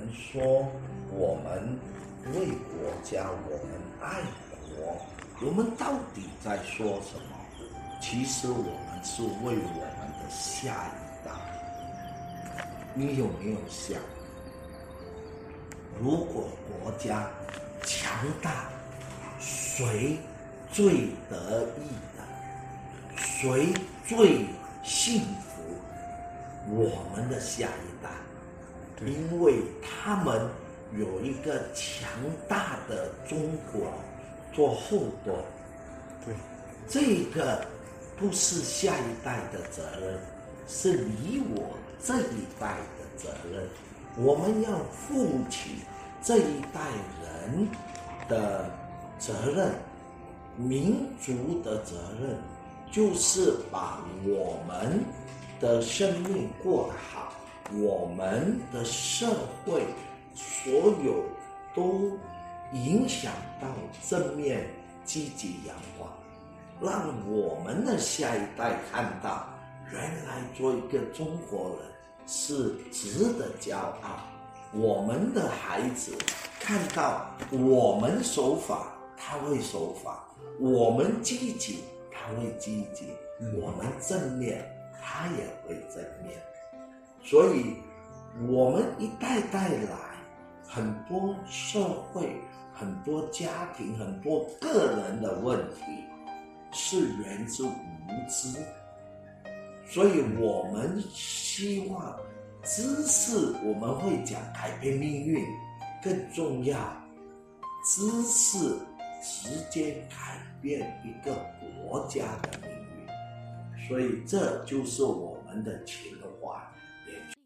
们说我们为国家，我们爱国，我们到底在说什么？其实我们是为我们的下一代。你有没有想，如果国家强大，谁最得意的？谁最幸福？我们的下一代。因为他们有一个强大的中国做后盾，对，这个不是下一代的责任，是你我这一代的责任。我们要负起这一代人的责任，民族的责任，就是把我们的生命过得好。我们的社会所有都影响到正面、积极、阳光，让我们的下一代看到，原来做一个中国人是值得骄傲。我们的孩子看到我们守法，他会守法；我们积极，他会积极；我们正面，他也会。所以，我们一代代来，很多社会、很多家庭、很多个人的问题，是源自无知。所以我们希望知识，我们会讲改变命运，更重要，知识直接改变一个国家的命运。所以这就是我们的情怀。bitch.